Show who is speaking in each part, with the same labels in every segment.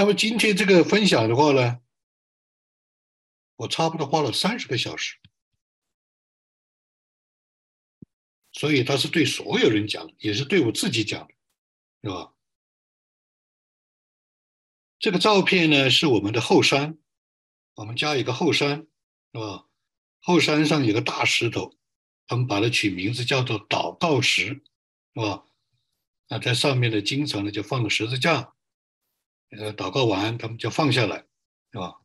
Speaker 1: 那么今天这个分享的话呢，我差不多花了三十个小时，所以他是对所有人讲，也是对我自己讲的，是吧？这个照片呢是我们的后山，我们家有个后山，是吧？后山上有个大石头，他们把它取名字叫做祷告石，是吧？那在上面呢，经常呢就放个十字架。呃，祷告完，他们就放下来，是吧？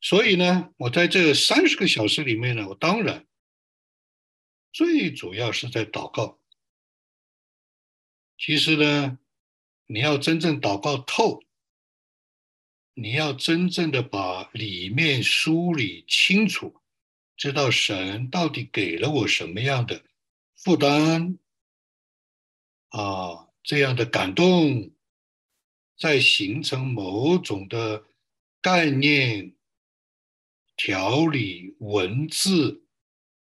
Speaker 1: 所以呢，我在这三十个小时里面呢，我当然最主要是在祷告。其实呢，你要真正祷告透，你要真正的把里面梳理清楚，知道神到底给了我什么样的负担。啊，这样的感动，在形成某种的概念、条理、文字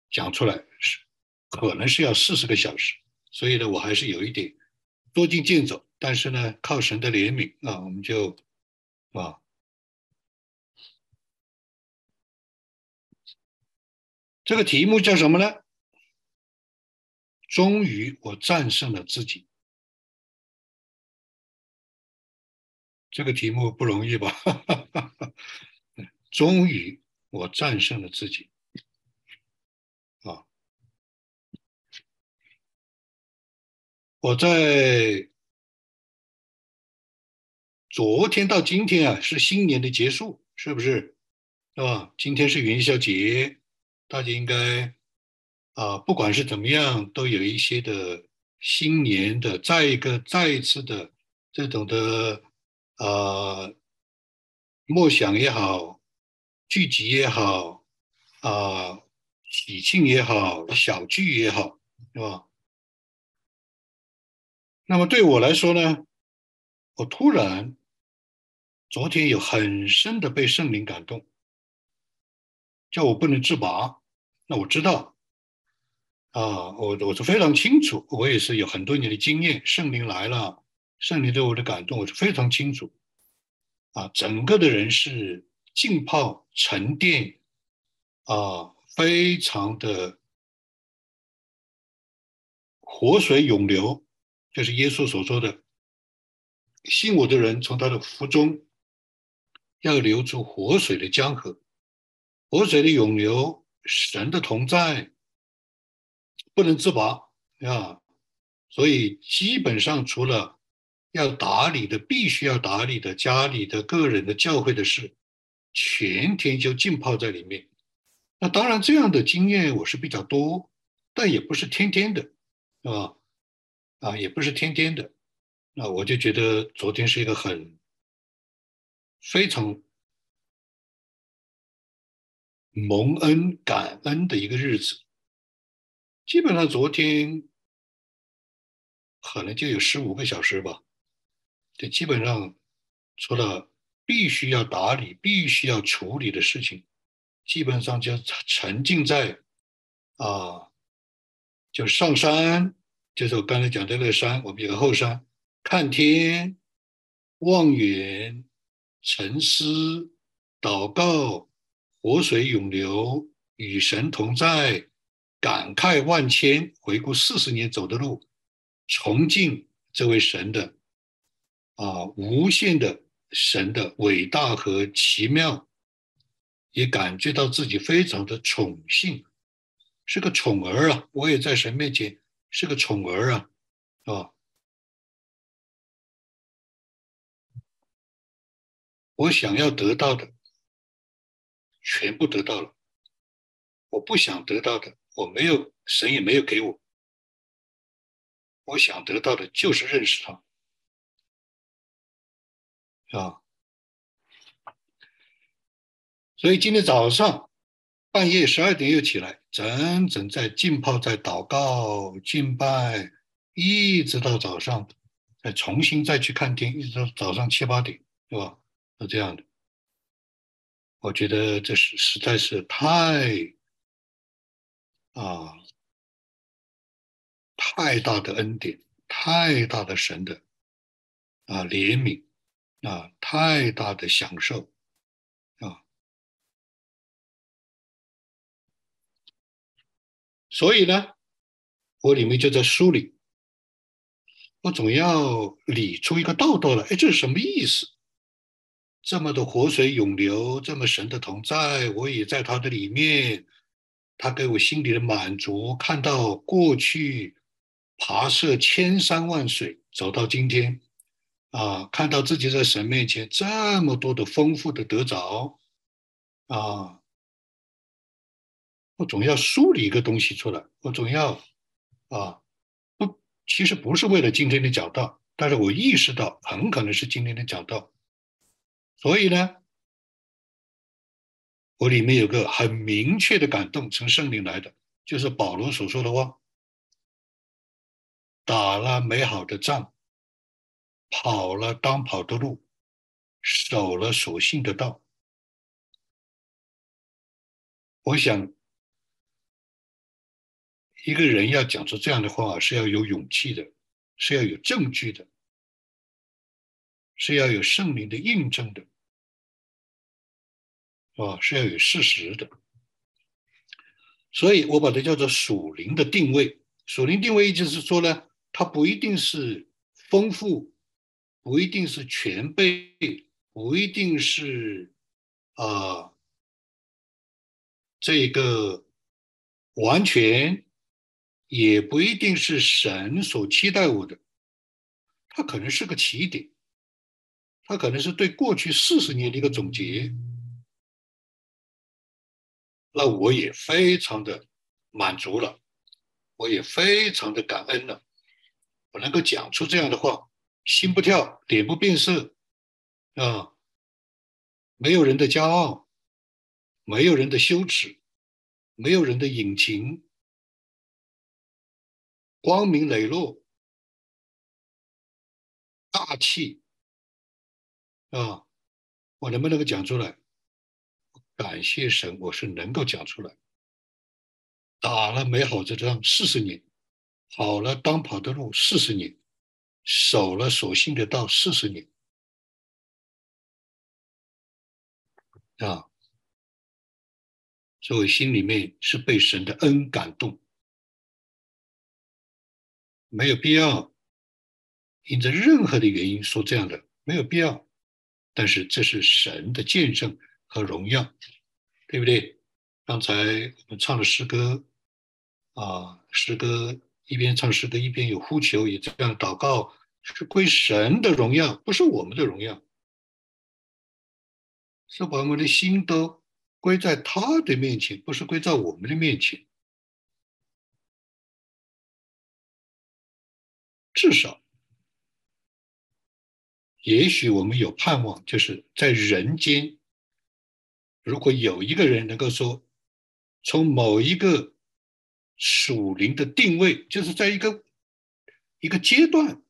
Speaker 1: 讲出来，是可能是要四十个小时。所以呢，我还是有一点多进进走。但是呢，靠神的怜悯啊，我们就啊，这个题目叫什么呢？终于，我战胜了自己。这个题目不容易吧？终于，我战胜了自己。啊，我在昨天到今天啊，是新年的结束，是不是？是吧？今天是元宵节，大家应该。啊，不管是怎么样，都有一些的新年的，再一个再一次的这种的呃默想也好，聚集也好，啊喜庆也好，小聚也好，是吧？那么对我来说呢，我突然昨天有很深的被圣灵感动，叫我不能自拔。那我知道。啊，我我是非常清楚，我也是有很多年的经验。圣灵来了，圣灵对我的感动，我是非常清楚。啊，整个的人是浸泡沉淀，啊，非常的活水涌流，就是耶稣所说的，信我的人从他的腹中要流出活水的江河，活水的涌流，神的同在。不能自拔啊，所以基本上除了要打理的、必须要打理的家里的个人的教会的事，全天就浸泡在里面。那当然，这样的经验我是比较多，但也不是天天的，是吧？啊，也不是天天的。那我就觉得昨天是一个很非常蒙恩、感恩的一个日子。基本上昨天可能就有十五个小时吧，就基本上除了必须要打理、必须要处理的事情，基本上就沉浸在啊，就上山，就是我刚才讲的那个山，我们有个后山，看天、望远、沉思、祷告、活水涌流、与神同在。感慨万千，回顾四十年走的路，崇敬这位神的啊，无限的神的伟大和奇妙，也感觉到自己非常的宠幸，是个宠儿啊！我也在神面前是个宠儿啊，啊！我想要得到的全部得到了，我不想得到的。我没有，神也没有给我。我想得到的就是认识他，啊。所以今天早上半夜十二点又起来，整整在浸泡在祷告敬拜，一直到早上，再重新再去看天，一直到早上七八点，是吧？是这样的。我觉得这是实在是太。啊，太大的恩典，太大的神的啊怜悯啊太大的享受啊，所以呢，我里面就在梳理，我总要理出一个道道来。哎，这是什么意思？这么多活水涌流，这么神的同在，我也在他的里面，他给我心里的满足。看到过去跋涉千山万水走到今天，啊，看到自己在神面前这么多的丰富的得着，啊，我总要梳理一个东西出来，我总要啊，不，其实不是为了今天的讲道，但是我意识到很可能是今天的讲道。所以呢，我里面有个很明确的感动，从圣灵来的，就是保罗所说的话：打了美好的仗，跑了当跑的路，守了所信的道。我想，一个人要讲出这样的话，是要有勇气的，是要有证据的。是要有圣灵的印证的，啊，是要有事实的，所以我把它叫做属灵的定位。属灵定位意思是说呢，它不一定是丰富，不一定是全备，不一定是啊这个完全，也不一定是神所期待我的，它可能是个起点。它可能是对过去四十年的一个总结，那我也非常的满足了，我也非常的感恩了，我能够讲出这样的话，心不跳，脸不变色，啊，没有人的骄傲，没有人的羞耻，没有人的隐情，光明磊落，大气。啊，我能不能够讲出来？感谢神，我是能够讲出来。打了美好这仗四十年，跑了当跑的路四十年，守了所信的道四十年。啊，所以我心里面是被神的恩感动，没有必要因着任何的原因说这样的，没有必要。但是这是神的见证和荣耀，对不对？刚才我们唱的诗歌，啊，诗歌一边唱诗歌一边有呼求，也这样祷告，是归神的荣耀，不是我们的荣耀，是把我们的心都归在他的面前，不是归在我们的面前，至少。也许我们有盼望，就是在人间，如果有一个人能够说，从某一个属灵的定位，就是在一个一个阶段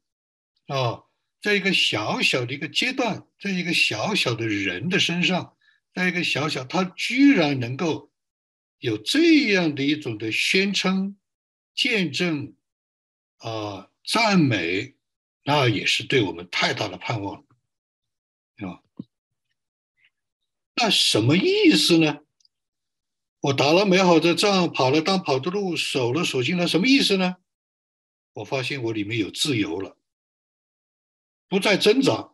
Speaker 1: 啊，在一个小小的一个阶段，在一个小小的人的身上，在一个小小，他居然能够有这样的一种的宣称、见证啊、赞美。那也是对我们太大的盼望，啊，那什么意思呢？我打了美好的仗，跑了当跑的路，守了所信了，什么意思呢？我发现我里面有自由了，不再挣扎，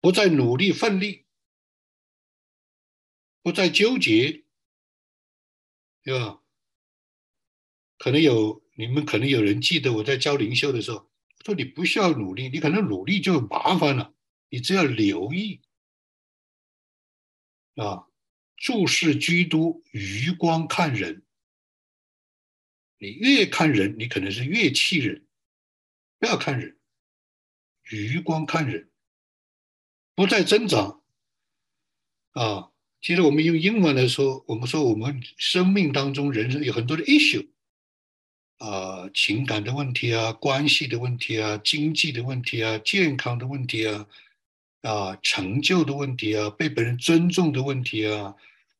Speaker 1: 不再努力奋力，不再纠结，对吧？可能有你们可能有人记得我在教灵修的时候。说你不需要努力，你可能努力就麻烦了。你只要留意啊，注视基督，余光看人。你越看人，你可能是越气人。不要看人，余光看人，不再增长啊。其实我们用英文来说，我们说我们生命当中人生有很多的 issue。啊，情感的问题啊，关系的问题啊，经济的问题啊，健康的问题啊，啊，成就的问题啊，被别人尊重的问题啊，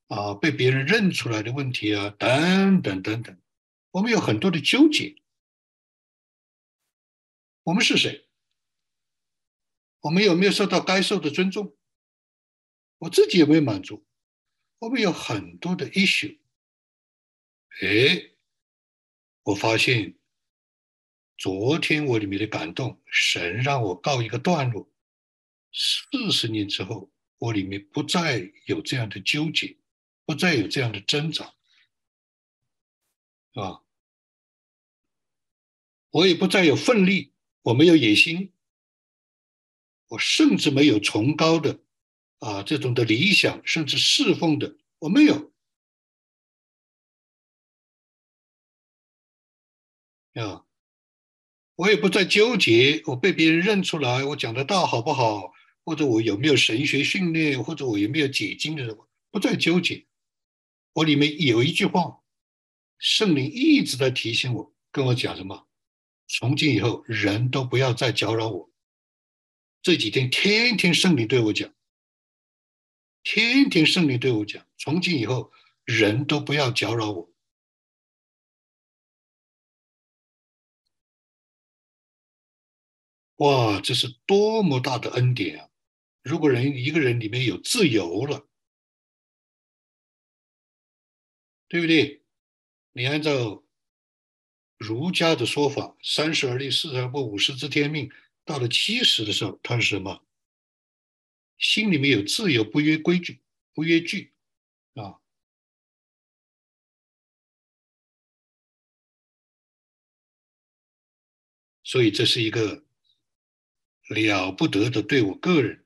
Speaker 1: 啊，被别人认出来的问题啊，等等等等，我们有很多的纠结。我们是谁？我们有没有受到该受的尊重？我自己有没有满足？我们有很多的 issue。哎，我发现昨天我里面的感动，神让我告一个段落。四十年之后，我里面不再有这样的纠结，不再有这样的挣扎，啊，我也不再有奋力，我没有野心，我甚至没有崇高的啊这种的理想，甚至侍奉的，我没有，啊，我也不再纠结，我被别人认出来，我讲的道好不好？或者我有没有神学训练，或者我有没有解经的，不再纠结。我里面有一句话，圣灵一直在提醒我，跟我讲什么？从今以后，人都不要再搅扰我。这几天天天圣灵对我讲，天天圣灵对我讲，从今以后，人都不要搅扰我。哇，这是多么大的恩典啊！如果人一个人里面有自由了，对不对？你按照儒家的说法，三十而立，四十而不，五十知天命。到了七十的时候，他是什么？心里面有自由，不约规矩，不约矩啊。所以这是一个了不得的，对我个人。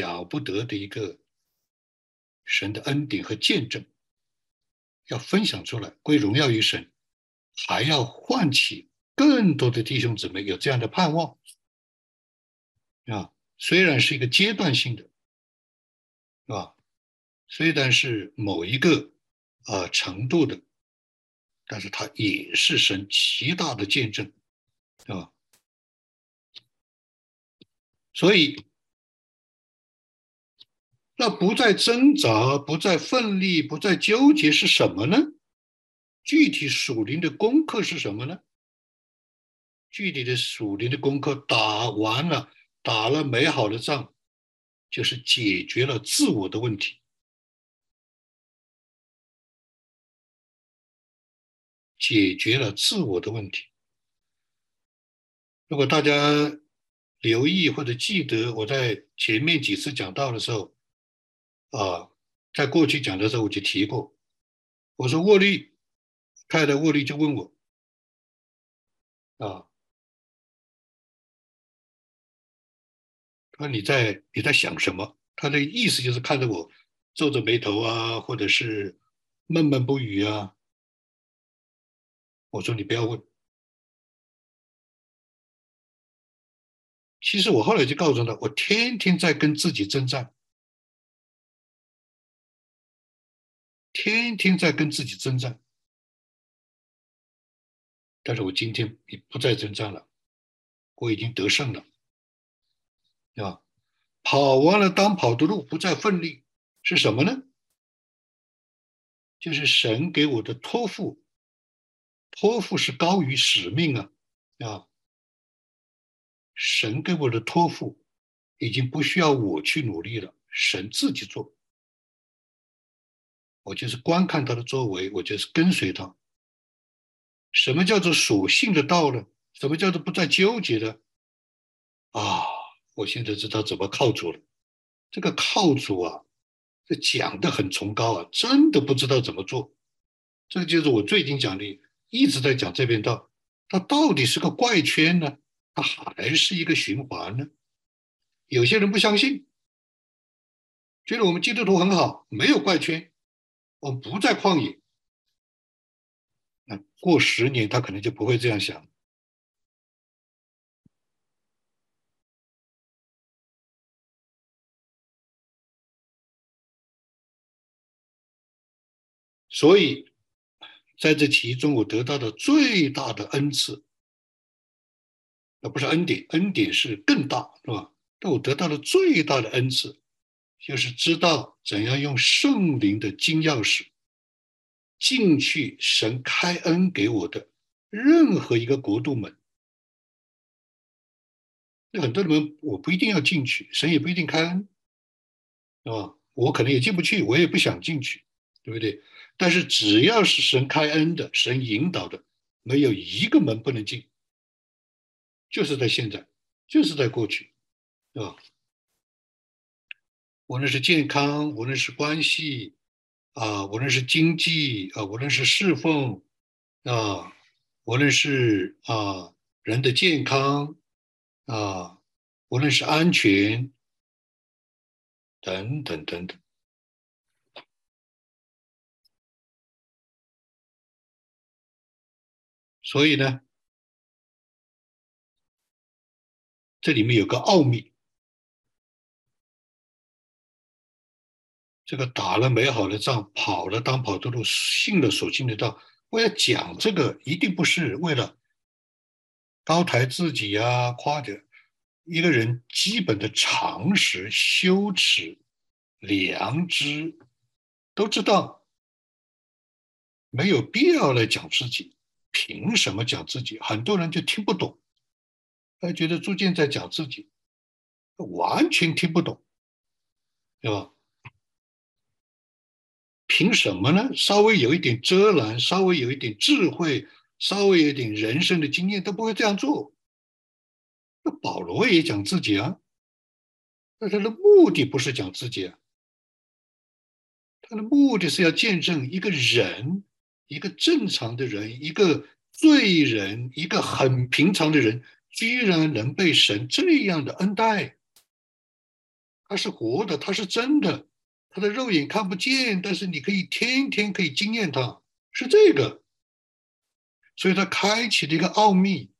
Speaker 1: 了不得的一个神的恩典和见证，要分享出来，归荣耀于神，还要唤起更多的弟兄姊妹有这样的盼望啊！虽然是一个阶段性的，是吧？虽然是某一个啊程度的，但是它也是神极大的见证，啊？所以。那不再挣扎，不再奋力，不再纠结是什么呢？具体属灵的功课是什么呢？具体的属灵的功课打完了，打了美好的仗，就是解决了自我的问题，解决了自我的问题。如果大家留意或者记得我在前面几次讲到的时候。啊，在过去讲的时候我就提过，我说沃利，太太沃利就问我，啊，他说你在你在想什么？他的意思就是看着我皱着眉头啊，或者是闷闷不语啊。我说你不要问。其实我后来就告诉他，我天天在跟自己征战。天天在跟自己征战，但是我今天也不再征战了，我已经得胜了，对吧？跑完了当跑的路，不再奋力，是什么呢？就是神给我的托付，托付是高于使命啊，啊！神给我的托付已经不需要我去努力了，神自己做。我就是观看他的作为，我就是跟随他。什么叫做属性的道呢？什么叫做不再纠结的？啊，我现在知道怎么靠主了。这个靠主啊，这讲的很崇高啊，真的不知道怎么做。这就是我最近讲的，一直在讲这边道，它到底是个怪圈呢，它还是一个循环呢？有些人不相信，觉得我们基督徒很好，没有怪圈。我不在旷野，那过十年他可能就不会这样想。所以，在这其中，我得到的最大的恩赐，那不是恩典，恩典是更大，是吧？但我得到的最大的恩赐。就是知道怎样用圣灵的金钥匙进去，神开恩给我的任何一个国度门，那很多人我不一定要进去，神也不一定开恩，是吧？我可能也进不去，我也不想进去，对不对？但是只要是神开恩的，神引导的，没有一个门不能进，就是在现在，就是在过去，对吧？无论是健康，无论是关系，啊，无论是经济，啊，无论是侍奉，啊，无论是啊人的健康。啊，无论是安全等等等等，所以呢，这里面有个奥秘。这个打了美好的仗，跑了当跑的路，信了所信的道。我要讲这个，一定不是为了。高抬自己呀，夸着一个人基本的常识、羞耻、良知，都知道没有必要来讲自己。凭什么讲自己？很多人就听不懂，他觉得朱建在讲自己，完全听不懂，对吧？凭什么呢？稍微有一点遮拦，稍微有一点智慧。稍微有点人生的经验都不会这样做。那保罗也讲自己啊，那他的目的不是讲自己啊，他的目的是要见证一个人，一个正常的人，一个罪人，一个很平常的人，居然能被神这样的恩待。他是活的，他是真的，他的肉眼看不见，但是你可以天天可以经验他，是这个。所以他开启了一个奥秘，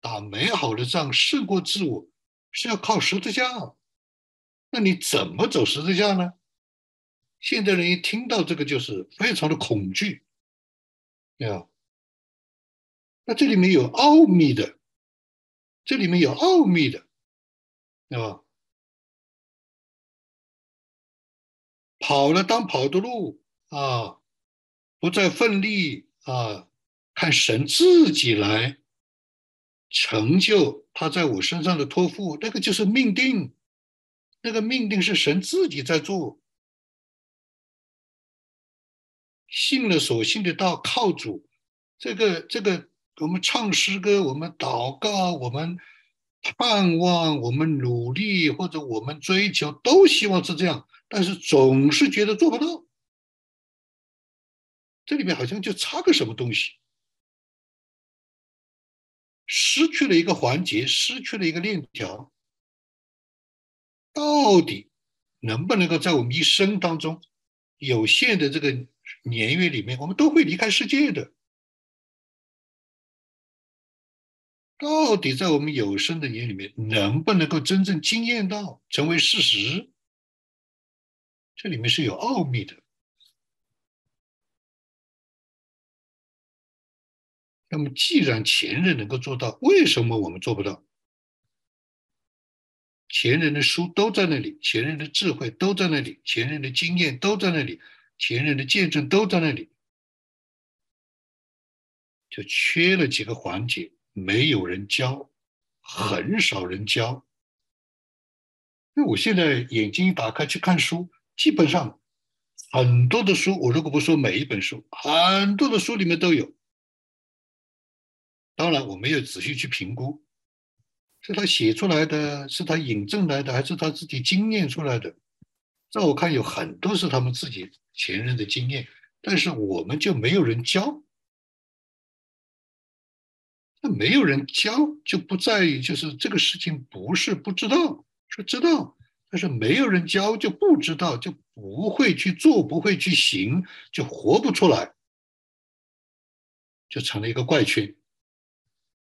Speaker 1: 打美好的仗胜过自我，是要靠十字架。那你怎么走十字架呢？现代人一听到这个就是非常的恐惧，啊，那这里面有奥秘的，这里面有奥秘的，对吧？跑了当跑的路啊，不再奋力啊。看神自己来成就他在我身上的托付，那个就是命定，那个命定是神自己在做。信了所信的道，靠主，这个这个，我们唱诗歌，我们祷告，我们盼望，我们努力，或者我们追求，都希望是这样，但是总是觉得做不到。这里面好像就差个什么东西。失去了一个环节，失去了一个链条，到底能不能够在我们一生当中有限的这个年月里面，我们都会离开世界的？到底在我们有生的年里面，能不能够真正惊艳到，成为事实？这里面是有奥秘的。那么，既然前人能够做到，为什么我们做不到？前人的书都在那里，前人的智慧都在那里，前人的经验都在那里，前人的见证都在那里，就缺了几个环节，没有人教，很少人教。那我现在眼睛一打开去看书，基本上很多的书，我如果不说每一本书，很多的书里面都有。当然，我没有仔细去评估，是他写出来的，是他引证来的，还是他自己经验出来的？在我看，有很多是他们自己前人的经验，但是我们就没有人教。那没有人教，就不在于就是这个事情不是不知道，是知道，但是没有人教就不知道，就不会去做，不会去行，就活不出来，就成了一个怪圈。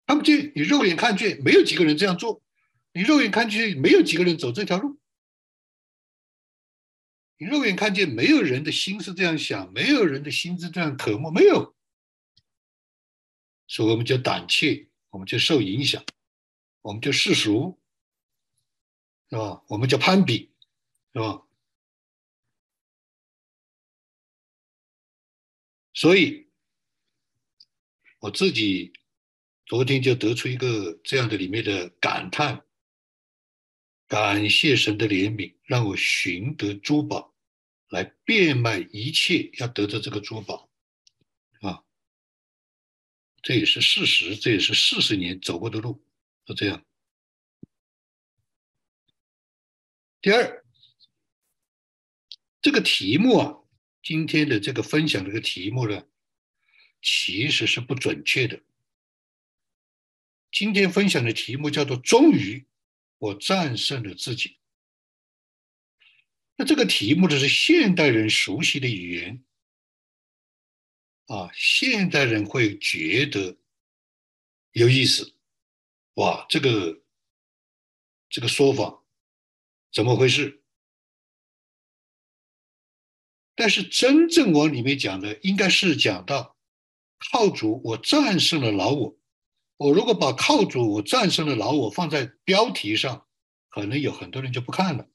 Speaker 1: 他们见你肉眼看去没有几个人这样做，你肉眼看去没有几个人走这条路，你肉眼看见没有人的心是这样想，没有人的心是这样渴慕，没有，所以我们就胆怯，我们就受影响，我们就世俗，是吧？我们叫攀比，是吧？所以我自己。昨天就得出一个这样的里面的感叹：感谢神的怜悯，让我寻得珠宝，来变卖一切，要得到这个珠宝。啊，这也是事实，这也是四十年走过的路，就这样。第二，这个题目啊，今天的这个分享这个题目呢，其实是不准确的。今天分享的题目叫做“终于，我战胜了自己”。那这个题目呢是现代人熟悉的语言啊，现代人会觉得有意思。哇，这个这个说法怎么回事？但是真正往里面讲的，应该是讲到靠主，我战胜了老我。我如果把靠主我战胜了老我放在标题上，可能有很多人就不看了，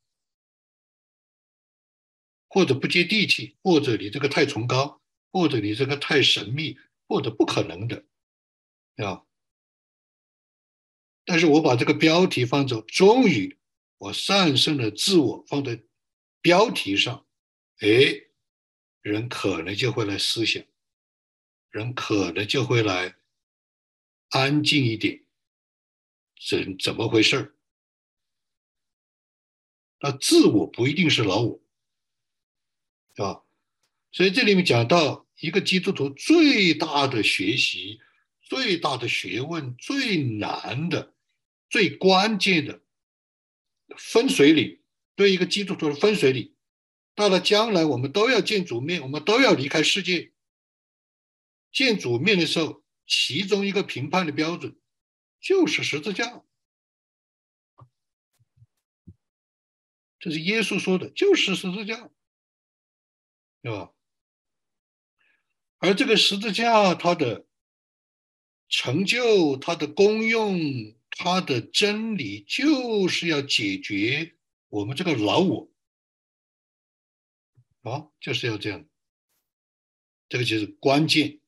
Speaker 1: 或者不接地气，或者你这个太崇高，或者你这个太神秘，或者不可能的，啊。但是我把这个标题放着，终于我战胜了自我放在标题上，哎，人可能就会来思想，人可能就会来。安静一点，怎怎么回事儿？那自我不一定是老我，啊，所以这里面讲到一个基督徒最大的学习、最大的学问、最难的、最关键的分水岭，对一个基督徒的分水岭，到了将来我们都要见主面，我们都要离开世界，见主面的时候。其中一个评判的标准就是十字架，这是耶稣说的，就是十字架，对吧？而这个十字架，它的成就、它的功用、它的真理，就是要解决我们这个老我，啊，就是要这样，这个就是关键，是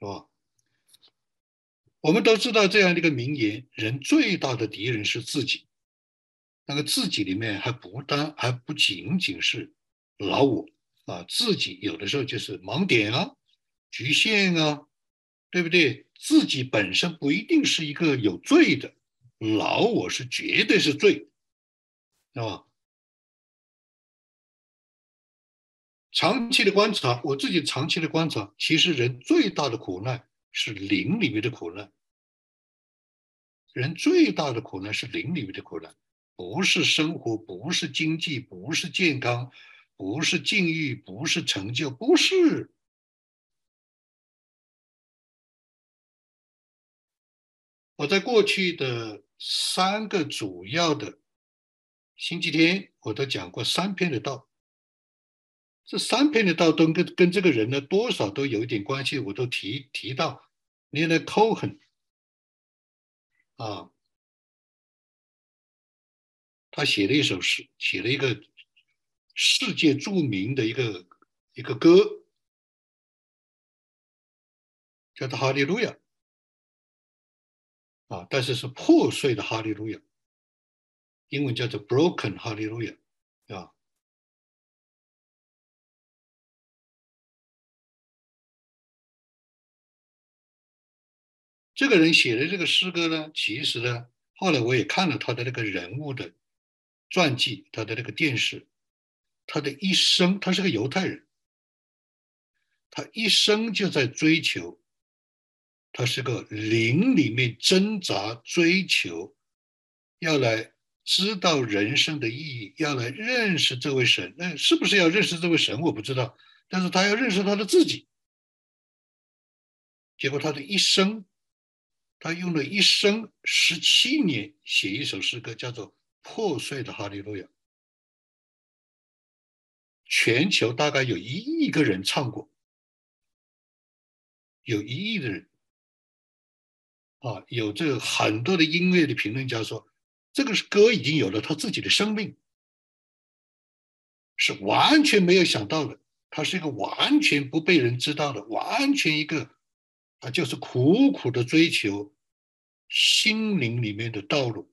Speaker 1: 吧？我们都知道这样的一个名言：人最大的敌人是自己。那个自己里面还不单还不仅仅是老我啊，自己有的时候就是盲点啊、局限啊，对不对？自己本身不一定是一个有罪的，老我是绝对是罪，是吧？长期的观察，我自己长期的观察，其实人最大的苦难。是灵里面的苦难，人最大的苦难是灵里面的苦难，不是生活，不是经济，不是健康，不是境遇，不是成就，不是。我在过去的三个主要的星期天，我都讲过三篇的道。这三篇的道都跟跟这个人呢，多少都有一点关系，我都提提到。你来口恨啊，他写了一首诗，写了一个世界著名的一个一个歌，叫做《哈利路亚》啊，但是是破碎的哈利路亚，英文叫做 Broken 哈利路亚啊。这个人写的这个诗歌呢，其实呢，后来我也看了他的那个人物的传记，他的那个电视，他的一生，他是个犹太人，他一生就在追求，他是个灵里面挣扎追求，要来知道人生的意义，要来认识这位神。那是不是要认识这位神？我不知道，但是他要认识他的自己。结果他的一生。他用了一生十七年写一首诗歌，叫做《破碎的哈利路亚》。全球大概有一亿个人唱过，有一亿的人啊，有这个很多的音乐的评论家说，这个是歌已经有了他自己的生命，是完全没有想到的。他是一个完全不被人知道的，完全一个。他就是苦苦的追求心灵里面的道路。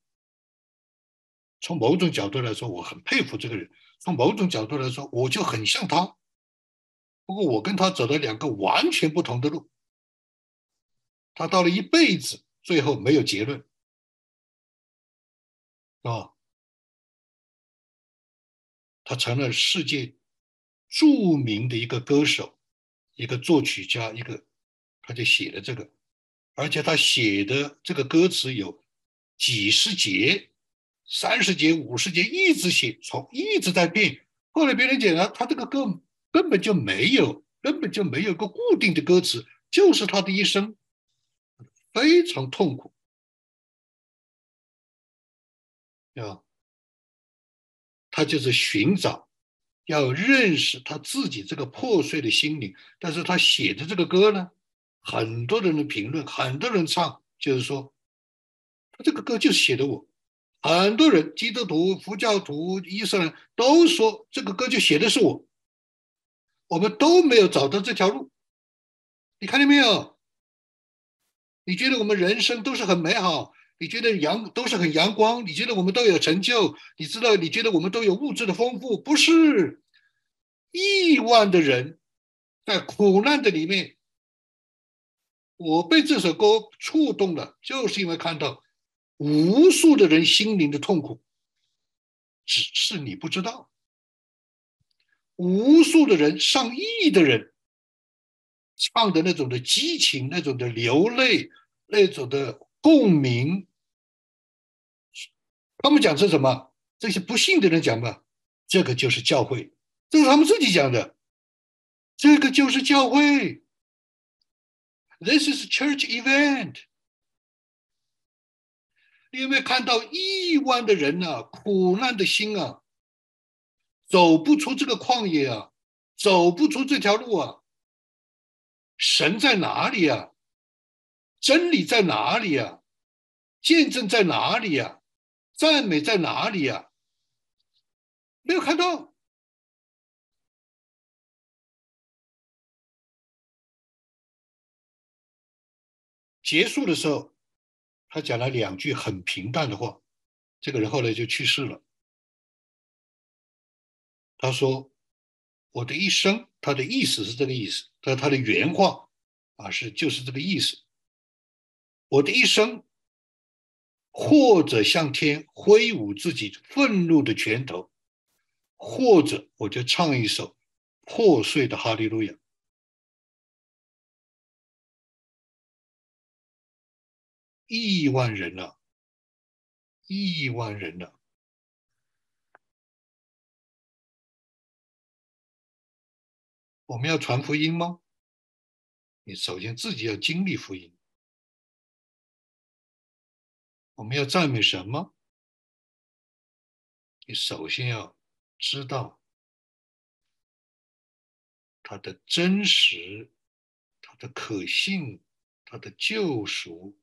Speaker 1: 从某种角度来说，我很佩服这个人；从某种角度来说，我就很像他。不过，我跟他走了两个完全不同的路。他到了一辈子，最后没有结论，啊，他成了世界著名的一个歌手，一个作曲家，一个，他就写了这个，而且他写的这个歌词有几十节、三十节、五十节，一直写，从一直在变。后来别人讲了，他这个歌。根本就没有，根本就没有个固定的歌词，就是他的一生非常痛苦，啊，他就是寻找，要认识他自己这个破碎的心灵。但是他写的这个歌呢，很多人的评论，很多人唱，就是说，他这个歌就是写的我，很多人，基督徒、佛教徒、伊斯兰都说这个歌就写的是我。我们都没有找到这条路，你看见没有？你觉得我们人生都是很美好？你觉得阳都是很阳光？你觉得我们都有成就？你知道？你觉得我们都有物质的丰富？不是，亿万的人在苦难的里面，我被这首歌触动了，就是因为看到无数的人心灵的痛苦，只是你不知道。无数的人，上亿的人唱的那种的激情，那种的流泪，那种的共鸣。他们讲是什么？这些不信的人讲吧，这个就是教会，这是他们自己讲的。这个就是教会。This is church event。你有没有看到亿万的人呐，苦难的心啊？走不出这个旷野啊，走不出这条路啊。神在哪里啊？真理在哪里啊？见证在哪里啊？赞美在哪里啊？没有看到。结束的时候，他讲了两句很平淡的话。这个人后来就去世了。他说：“我的一生，他的意思是这个意思。他他的原话啊，是就是这个意思。我的一生，或者向天挥舞自己愤怒的拳头，或者我就唱一首破碎的哈利路亚。亿万人了，亿万人了。”我们要传福音吗？你首先自己要经历福音。我们要赞美什么？你首先要知道他的真实、他的可信、他的救赎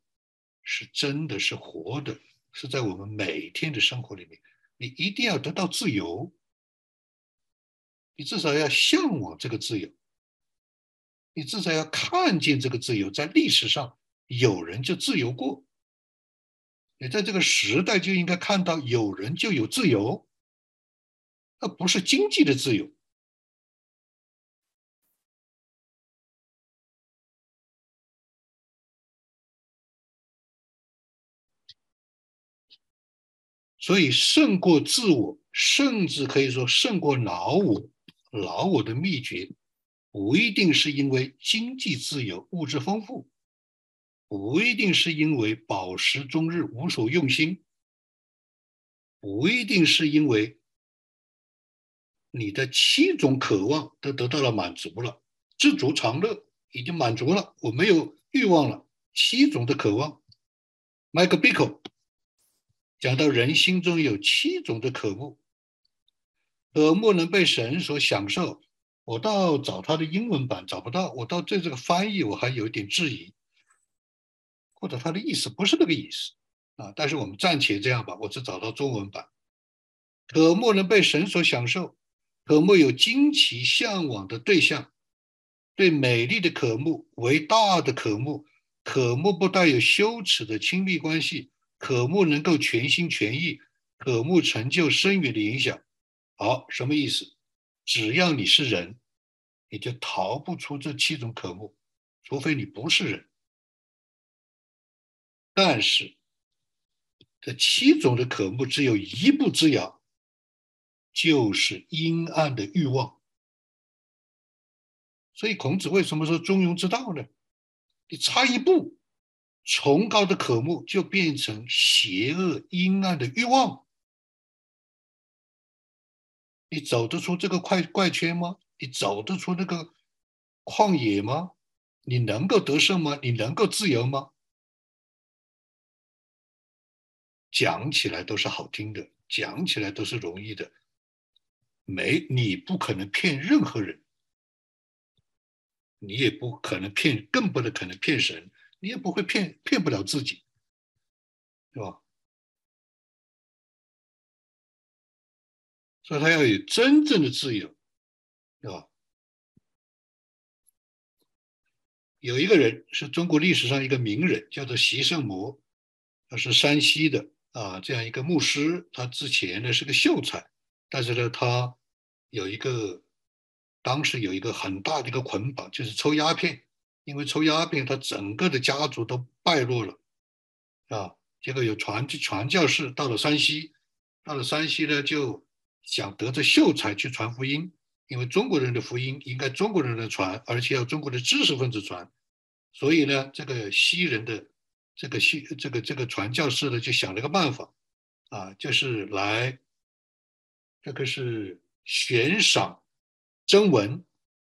Speaker 1: 是真的是活的，是在我们每天的生活里面。你一定要得到自由。你至少要向往这个自由，你至少要看见这个自由，在历史上有人就自由过，你在这个时代就应该看到有人就有自由，那不是经济的自由。所以胜过自我，甚至可以说胜过老我。老我的秘诀，不一定是因为经济自由、物质丰富，不一定是因为饱食终日、无所用心，不一定是因为你的七种渴望都得到了满足了，知足常乐已经满足了，我没有欲望了。七种的渴望，Michael Bickle 讲到人心中有七种的渴慕。可莫能被神所享受。我到找他的英文版找不到，我到对这个翻译我还有一点质疑，或者他的意思不是那个意思啊。但是我们暂且这样吧，我只找到中文版。可慕能被神所享受，可慕有惊奇向往的对象，对美丽的渴慕，为大的渴慕，渴慕不带有羞耻的亲密关系，渴慕能够全心全意，渴慕成就深远的影响。好，什么意思？只要你是人，你就逃不出这七种渴慕，除非你不是人。但是，这七种的渴慕只有一步之遥，就是阴暗的欲望。所以，孔子为什么说中庸之道呢？你差一步，崇高的渴慕就变成邪恶阴暗的欲望。你走得出这个怪怪圈吗？你走得出那个旷野吗？你能够得胜吗？你能够自由吗？讲起来都是好听的，讲起来都是容易的。没，你不可能骗任何人。你也不可能骗，更不能可能骗神，你也不会骗，骗不了自己，对吧？所以他要有真正的自由，对吧？有一个人是中国历史上一个名人，叫做习圣摩，他是山西的啊，这样一个牧师。他之前呢是个秀才，但是呢他有一个。当时有一个很大的一个捆绑，就是抽鸦片，因为抽鸦片，他整个的家族都败落了，啊，结果有传传教士到了山西，到了山西呢，就想得着秀才去传福音，因为中国人的福音应该中国人来传，而且要中国的知识分子传，所以呢，这个西人的这个西这个这个传教士呢，就想了个办法，啊，就是来，这个是悬赏。征文，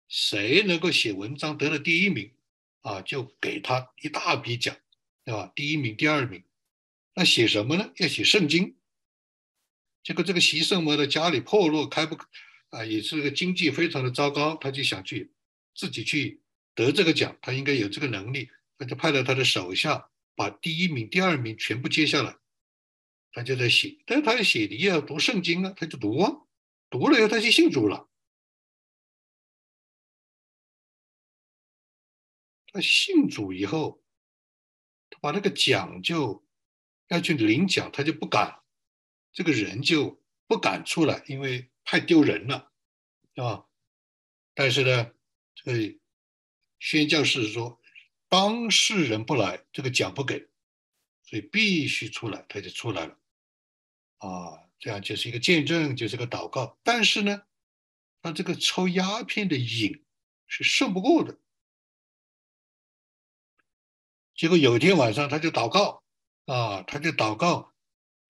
Speaker 1: 谁能够写文章得了第一名，啊，就给他一大笔奖，对吧？第一名、第二名，那写什么呢？要写圣经。结果这个习圣摩的家里破落，开不，啊，也是个经济非常的糟糕，他就想去自己去得这个奖，他应该有这个能力，他就派了他的手下把第一名、第二名全部接下来，他就在写，但是他要写的也要读圣经啊，他就读啊，读了以后他就信主了。他信主以后，他把那个奖就要去领奖，他就不敢，这个人就不敢出来，因为太丢人了，是吧？但是呢，这个宣教士说，当事人不来，这个奖不给，所以必须出来，他就出来了，啊，这样就是一个见证，就是个祷告。但是呢，他这个抽鸦片的瘾是胜不过的。结果有一天晚上，他就祷告，啊，他就祷告，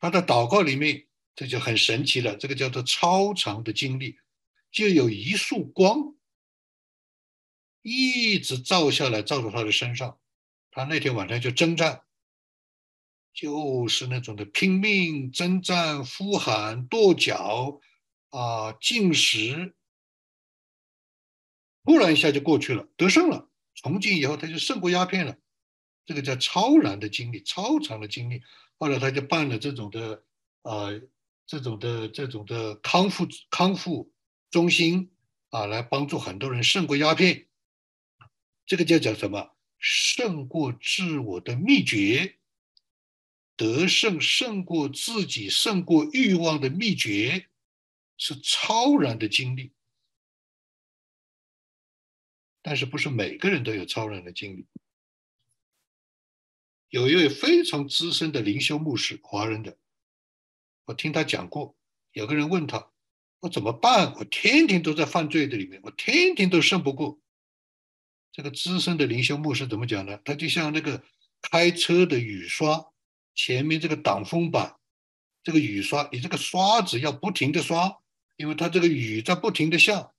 Speaker 1: 他的祷告里面，这就很神奇了。这个叫做超长的经历，就有一束光一直照下来，照到他的身上。他那天晚上就征战，就是那种的拼命征战、呼喊、跺脚，啊，进食，突然一下就过去了，得胜了。从今以后，他就胜过鸦片了。这个叫超然的经历，超长的经历。后来他就办了这种的，呃，这种的这种的康复康复中心啊，来帮助很多人胜过鸦片。这个叫讲什么？胜过自我的秘诀，得胜胜过自己，胜过欲望的秘诀，是超然的经历。但是不是每个人都有超然的经历？有一位非常资深的灵修牧师，华人的，我听他讲过。有个人问他：“我怎么办？我天天都在犯罪的里面，我天天都胜不过。”这个资深的灵修牧师怎么讲呢？他就像那个开车的雨刷，前面这个挡风板，这个雨刷，你这个刷子要不停的刷，因为他这个雨在不停的下。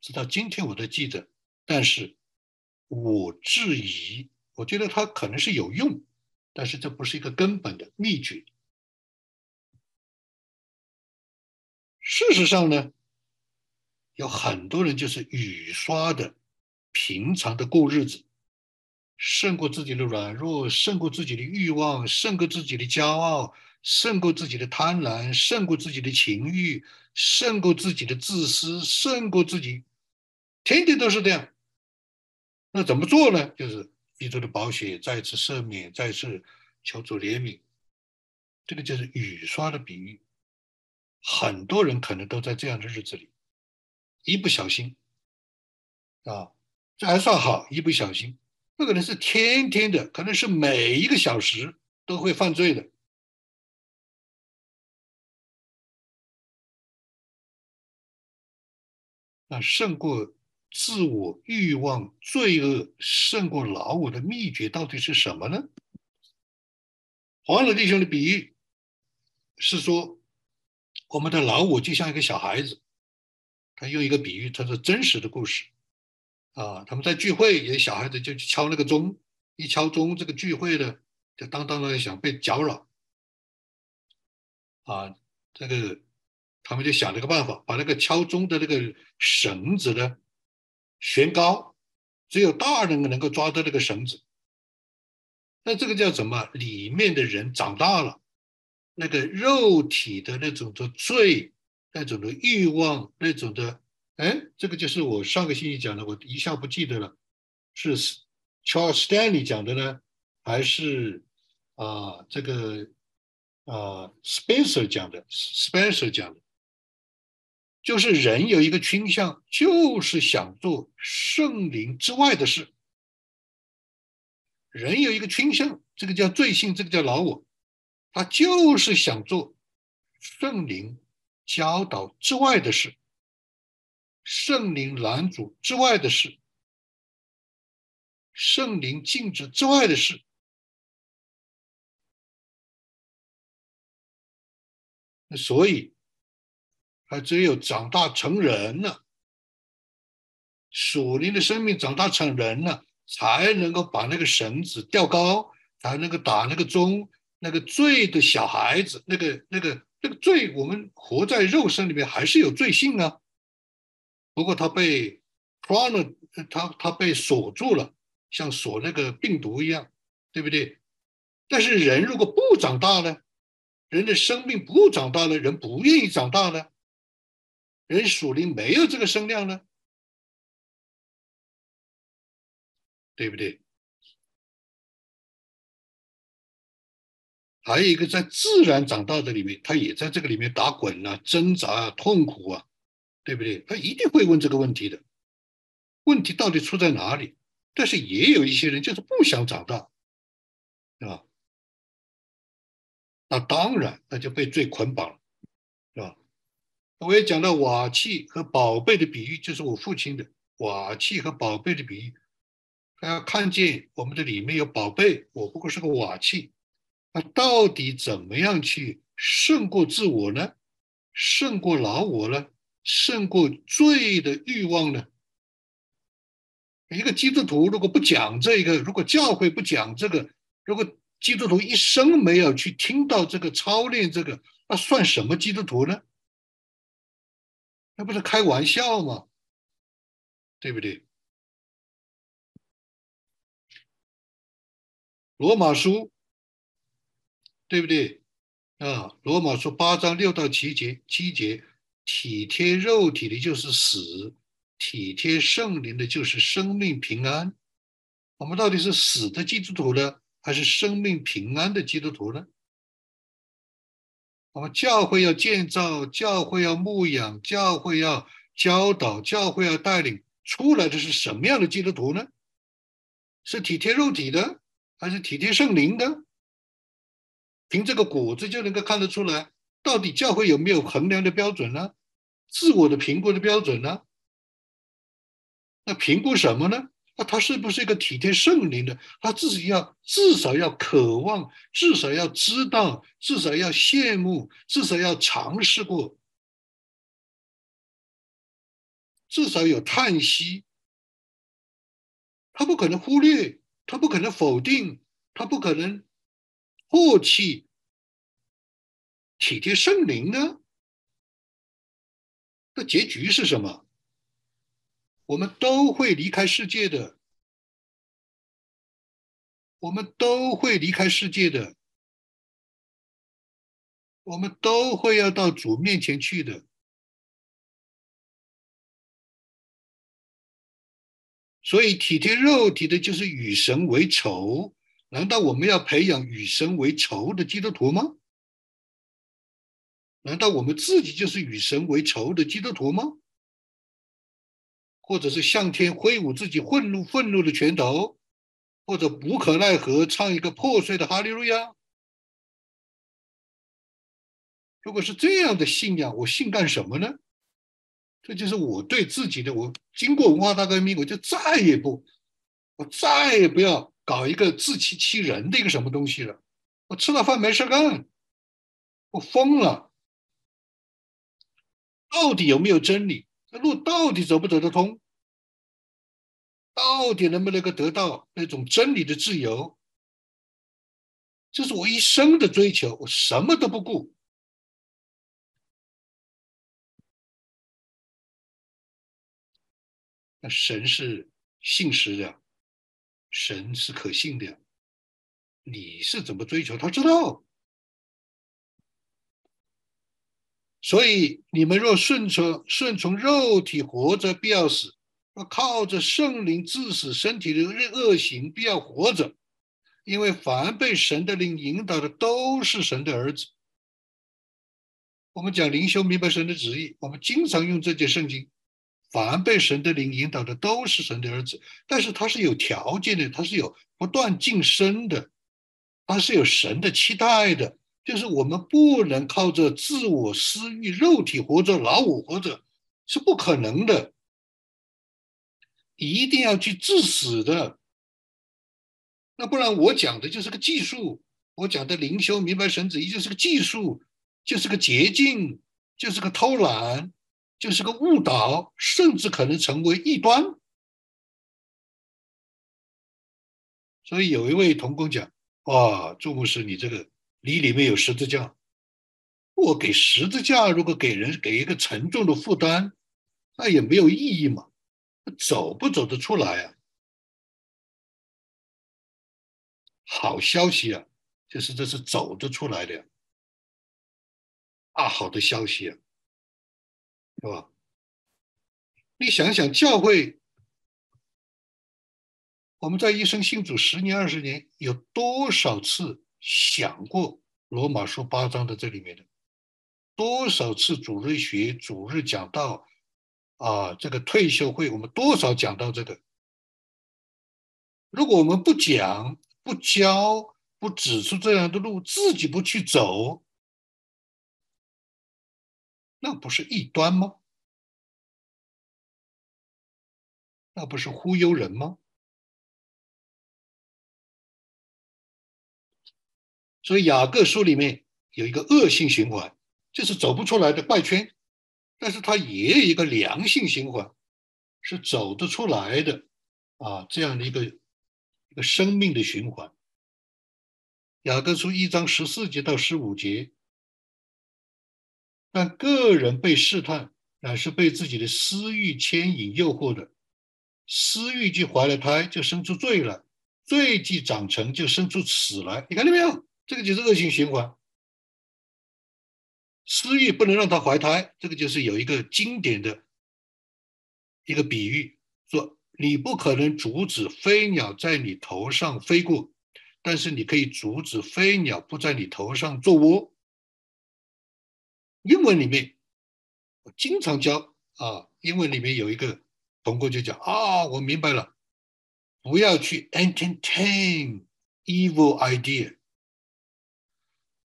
Speaker 1: 直到今天我都记得，但是我质疑。我觉得它可能是有用，但是这不是一个根本的秘诀。事实上呢，有很多人就是雨刷的，平常的过日子，胜过自己的软弱，胜过自己的欲望，胜过自己的骄傲，胜过自己的贪婪，胜过自己的情欲，胜过自己的自私，胜过自己，天天都是这样。那怎么做呢？就是。基督的宝血再次赦免，再次求主怜悯。这个就是雨刷的比喻。很多人可能都在这样的日子里，一不小心啊，这还算好，一不小心，那可能是天天的，可能是每一个小时都会犯罪的。那胜过自我欲望、罪恶，胜过老我的秘诀到底是什么呢？黄老弟兄的比喻是说，我们的老我就像一个小孩子，他用一个比喻，他是真实的故事啊。他们在聚会，有小孩子就去敲那个钟，一敲钟，这个聚会的就当当的想被搅扰啊，这个。他们就想了个办法，把那个敲钟的那个绳子呢悬高，只有大人能够抓到那个绳子。那这个叫什么？里面的人长大了，那个肉体的那种的罪、那种的欲望、那种的……哎，这个就是我上个星期讲的，我一下不记得了，是 Charles Stanley 讲的呢，还是啊这个啊 Spencer 讲的？Spencer 讲的。就是人有一个倾向，就是想做圣灵之外的事。人有一个倾向，这个叫罪性，这个叫老我，他就是想做圣灵教导之外的事，圣灵拦阻之外的事，圣灵禁止之外的事。那所以。他只有长大成人了，属灵的生命长大成人了，才能够把那个绳子吊高，才能够打那个钟。那个罪的小孩子，那个、那个、那个罪，我们活在肉身里面还是有罪性啊。不过他被 p r o n 他他被锁住了，像锁那个病毒一样，对不对？但是人如果不长大呢？人的生命不长大了，人不愿意长大呢？人属灵没有这个声量呢，对不对？还有一个在自然长大的里面，他也在这个里面打滚啊、挣扎啊、痛苦啊，对不对？他一定会问这个问题的，问题到底出在哪里？但是也有一些人就是不想长大，是吧？那当然，那就被罪捆绑了，是吧？我也讲到瓦器和宝贝的比喻，就是我父亲的瓦器和宝贝的比喻。他要看见我们的里面有宝贝，我不过是个瓦器。那到底怎么样去胜过自我呢？胜过老我呢？胜过罪的欲望呢？一个基督徒如果不讲这个，如果教会不讲这个，如果基督徒一生没有去听到这个操练这个，那算什么基督徒呢？那不是开玩笑吗？对不对？罗马书，对不对？啊，罗马书八章六到七节，七节体贴肉体的就是死，体贴圣灵的就是生命平安。我们到底是死的基督徒呢，还是生命平安的基督徒呢？我们教会要建造，教会要牧养，教会要教导，教会要带领，出来的是什么样的基督徒呢？是体贴肉体的，还是体贴圣灵的？凭这个果子就能够看得出来，到底教会有没有衡量的标准呢？自我的评估的标准呢？那评估什么呢？那他是不是一个体贴圣灵的？他自己要至少要渴望，至少要知道，至少要羡慕，至少要尝试过，至少有叹息。他不可能忽略，他不可能否定，他不可能唾弃体贴圣灵呢？那结局是什么？我们都会离开世界的，我们都会离开世界的，我们都会要到主面前去的。所以体贴肉体的，就是与神为仇。难道我们要培养与神为仇的基督徒吗？难道我们自己就是与神为仇的基督徒吗？或者是向天挥舞自己愤怒愤怒的拳头，或者无可奈何唱一个破碎的哈利路亚？如果是这样的信仰，我信干什么呢？这就是我对自己的。我经过文化大革命，我就再也不，我再也不要。搞一个自欺欺人的一个什么东西了？我吃了饭没事干，我疯了。到底有没有真理？这路到底走不走得通？到底能不能够得到那种真理的自由？这是我一生的追求，我什么都不顾。那神是信实的。神是可信的，你是怎么追求？他知道，所以你们若顺从顺从肉体活着，必要死；若靠着圣灵致死身体的恶行，必要活着。因为凡被神的灵引导的，都是神的儿子。我们讲灵修明白神的旨意，我们经常用这节圣经。凡被神的灵引导的都是神的儿子，但是他是有条件的，他是有不断晋升的，他是有神的期待的。就是我们不能靠着自我私欲、肉体活着、老我活着，是不可能的。一定要去致死的，那不然我讲的就是个技术，我讲的灵修明白神旨意就是个技术，就是个捷径，就是个偷懒。就是个误导，甚至可能成为异端。所以有一位同工讲：“哇，朱牧师，你这个你里面有十字架，我给十字架，如果给人给一个沉重的负担，那也没有意义嘛，走不走得出来啊？”好消息啊，就是这是走得出来的，大好的消息啊！是吧？你想想，教会，我们在一生信主十年、二十年，有多少次想过罗马书八章的这里面的？多少次主日学、主日讲到啊，这个退休会，我们多少讲到这个？如果我们不讲、不教、不指出这样的路，自己不去走。那不是异端吗？那不是忽悠人吗？所以雅各书里面有一个恶性循环，就是走不出来的怪圈，但是它也有一个良性循环，是走得出来的啊，这样的一个一个生命的循环。雅各书一章十四节到十五节。但个人被试探，乃是被自己的私欲牵引、诱惑的。私欲既怀了胎，就生出罪来；罪既长成，就生出死来。你看到没有？这个就是恶性循环。私欲不能让他怀胎，这个就是有一个经典的一个比喻，说你不可能阻止飞鸟在你头上飞过，但是你可以阻止飞鸟不在你头上做窝。英文里面，我经常教啊。英文里面有一个同学就讲啊，我明白了，不要去 entertain evil idea，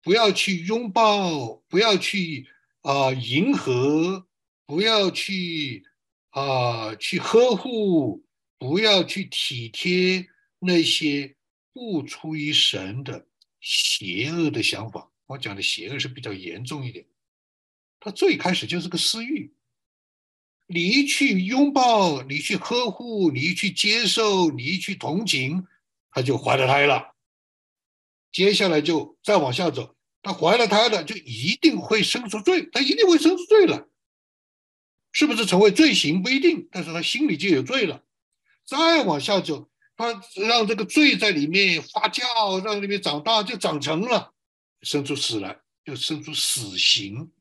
Speaker 1: 不要去拥抱，不要去啊迎合，不要去啊去呵护，不要去体贴那些不出于神的邪恶的想法。我讲的邪恶是比较严重一点。他最开始就是个私欲，你一去拥抱，你去呵护，你一去接受，你一去同情，他就怀了胎了。接下来就再往下走，他怀了胎了，就一定会生出罪，他一定会生出罪了。是不是成为罪行不一定，但是他心里就有罪了。再往下走，他让这个罪在里面发酵，让里面长大，就长成了，生出死来，就生出死刑。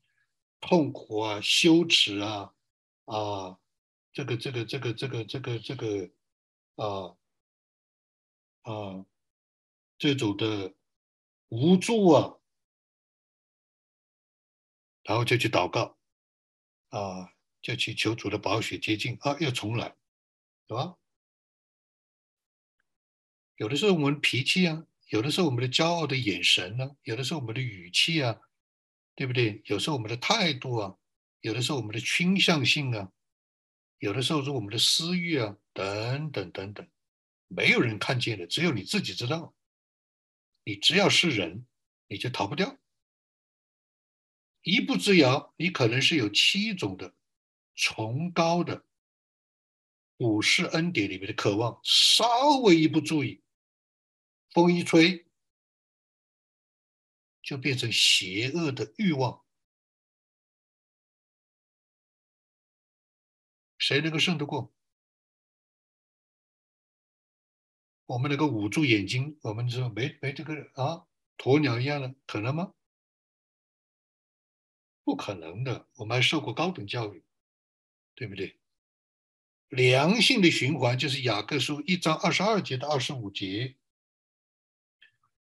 Speaker 1: 痛苦啊，羞耻啊，啊，这个这个这个这个这个这个啊啊这种的无助啊，然后就去祷告啊，就去求主的宝血接近啊，又重来，是吧？有的时候我们脾气啊，有的时候我们的骄傲的眼神呢，有的时候我们的语气啊，对不对？有时候我们的态度啊，有的时候我们的倾向性啊，有的时候是我们的私欲啊，等等等等，没有人看见的，只有你自己知道。你只要是人，你就逃不掉。一步之遥，你可能是有七种的崇高的普世恩典里面的渴望，稍微一不注意。风一吹，就变成邪恶的欲望。谁能够胜得过？我们能够捂住眼睛，我们说没没这个啊，鸵鸟一样的，可能吗？不可能的。我们还受过高等教育，对不对？良性的循环就是雅各书一章二十二节到二十五节。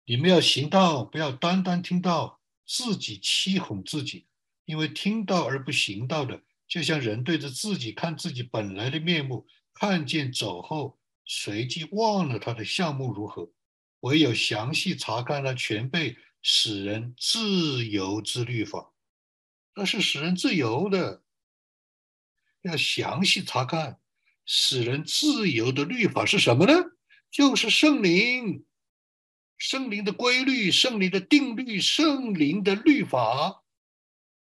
Speaker 1: 你们要行道，不要单单听到，自己欺哄自己。因为听到而不行道的，就像人对着自己看自己本来的面目，看见走后，随即忘了他的项目如何。唯有详细查看了全被使人自由之律法，那是使人自由的。要详细查看使人自由的律法是什么呢？就是圣灵。圣灵的规律、圣灵的定律、圣灵的律法、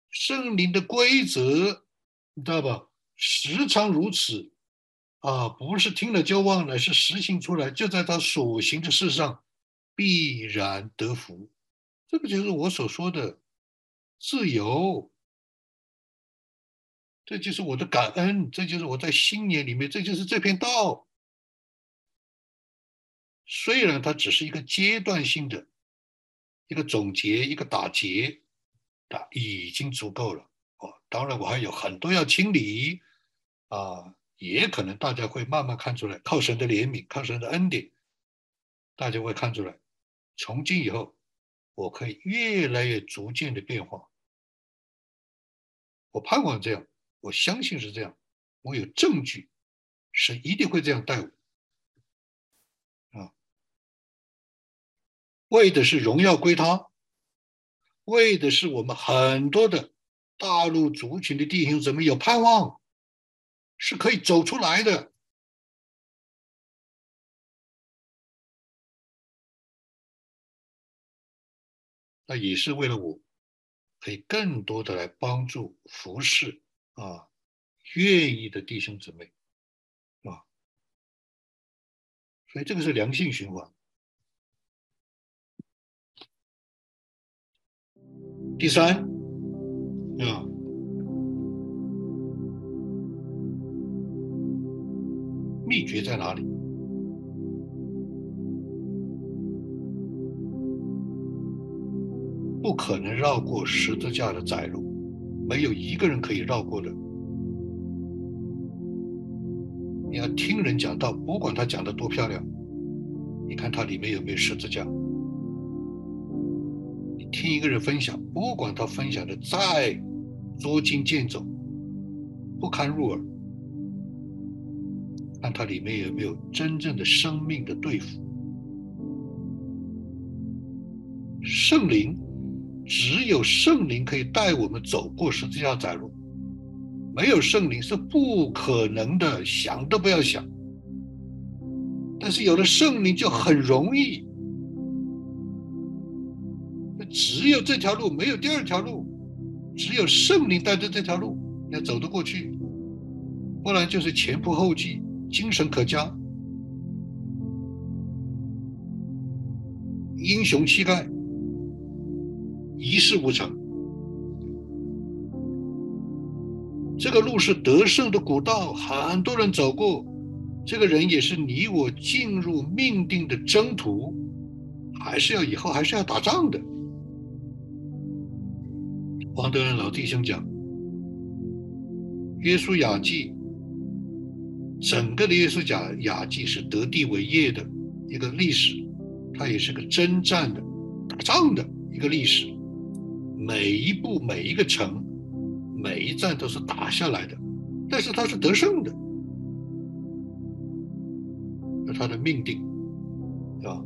Speaker 1: 圣灵的规则，你知道吧？时常如此啊，不是听了就忘了，是实行出来，就在他所行的事上必然得福。这个就是我所说的自由，这就是我的感恩，这就是我在新年里面，这就是这片道。虽然它只是一个阶段性的一个总结、一个打结，啊，已经足够了。哦，当然我还有很多要清理，啊，也可能大家会慢慢看出来，靠神的怜悯，靠神的恩典，大家会看出来，从今以后，我可以越来越逐渐的变化。我盼望这样，我相信是这样，我有证据，神一定会这样待我啊。为的是荣耀归他，为的是我们很多的大陆族群的弟兄姊妹有盼望，是可以走出来的。那也是为了我，可以更多的来帮助服侍啊，愿意的弟兄姊妹啊，所以这个是良性循环。第三，啊，秘诀在哪里？不可能绕过十字架的窄路，没有一个人可以绕过的。你要听人讲道，不管他讲的多漂亮，你看他里面有没有十字架。你听一个人分享，不管他分享的再捉襟见肘、不堪入耳，看它里面有没有真正的生命的对付。圣灵，只有圣灵可以带我们走过十字架窄路，没有圣灵是不可能的，想都不要想。但是有了圣灵就很容易。只有这条路，没有第二条路。只有圣灵带着这条路，要走得过去，不然就是前仆后继，精神可嘉，英雄气概，一事无成。这个路是得胜的古道，很多人走过。这个人也是你我进入命定的征途，还是要以后还是要打仗的。黄德仁老弟兄讲，《约书亚记》整个的耶稣讲雅记是得地为业的一个历史，它也是个征战的、打仗的一个历史。每一步、每一个城、每一站都是打下来的，但是他是得胜的，那他的命定，啊，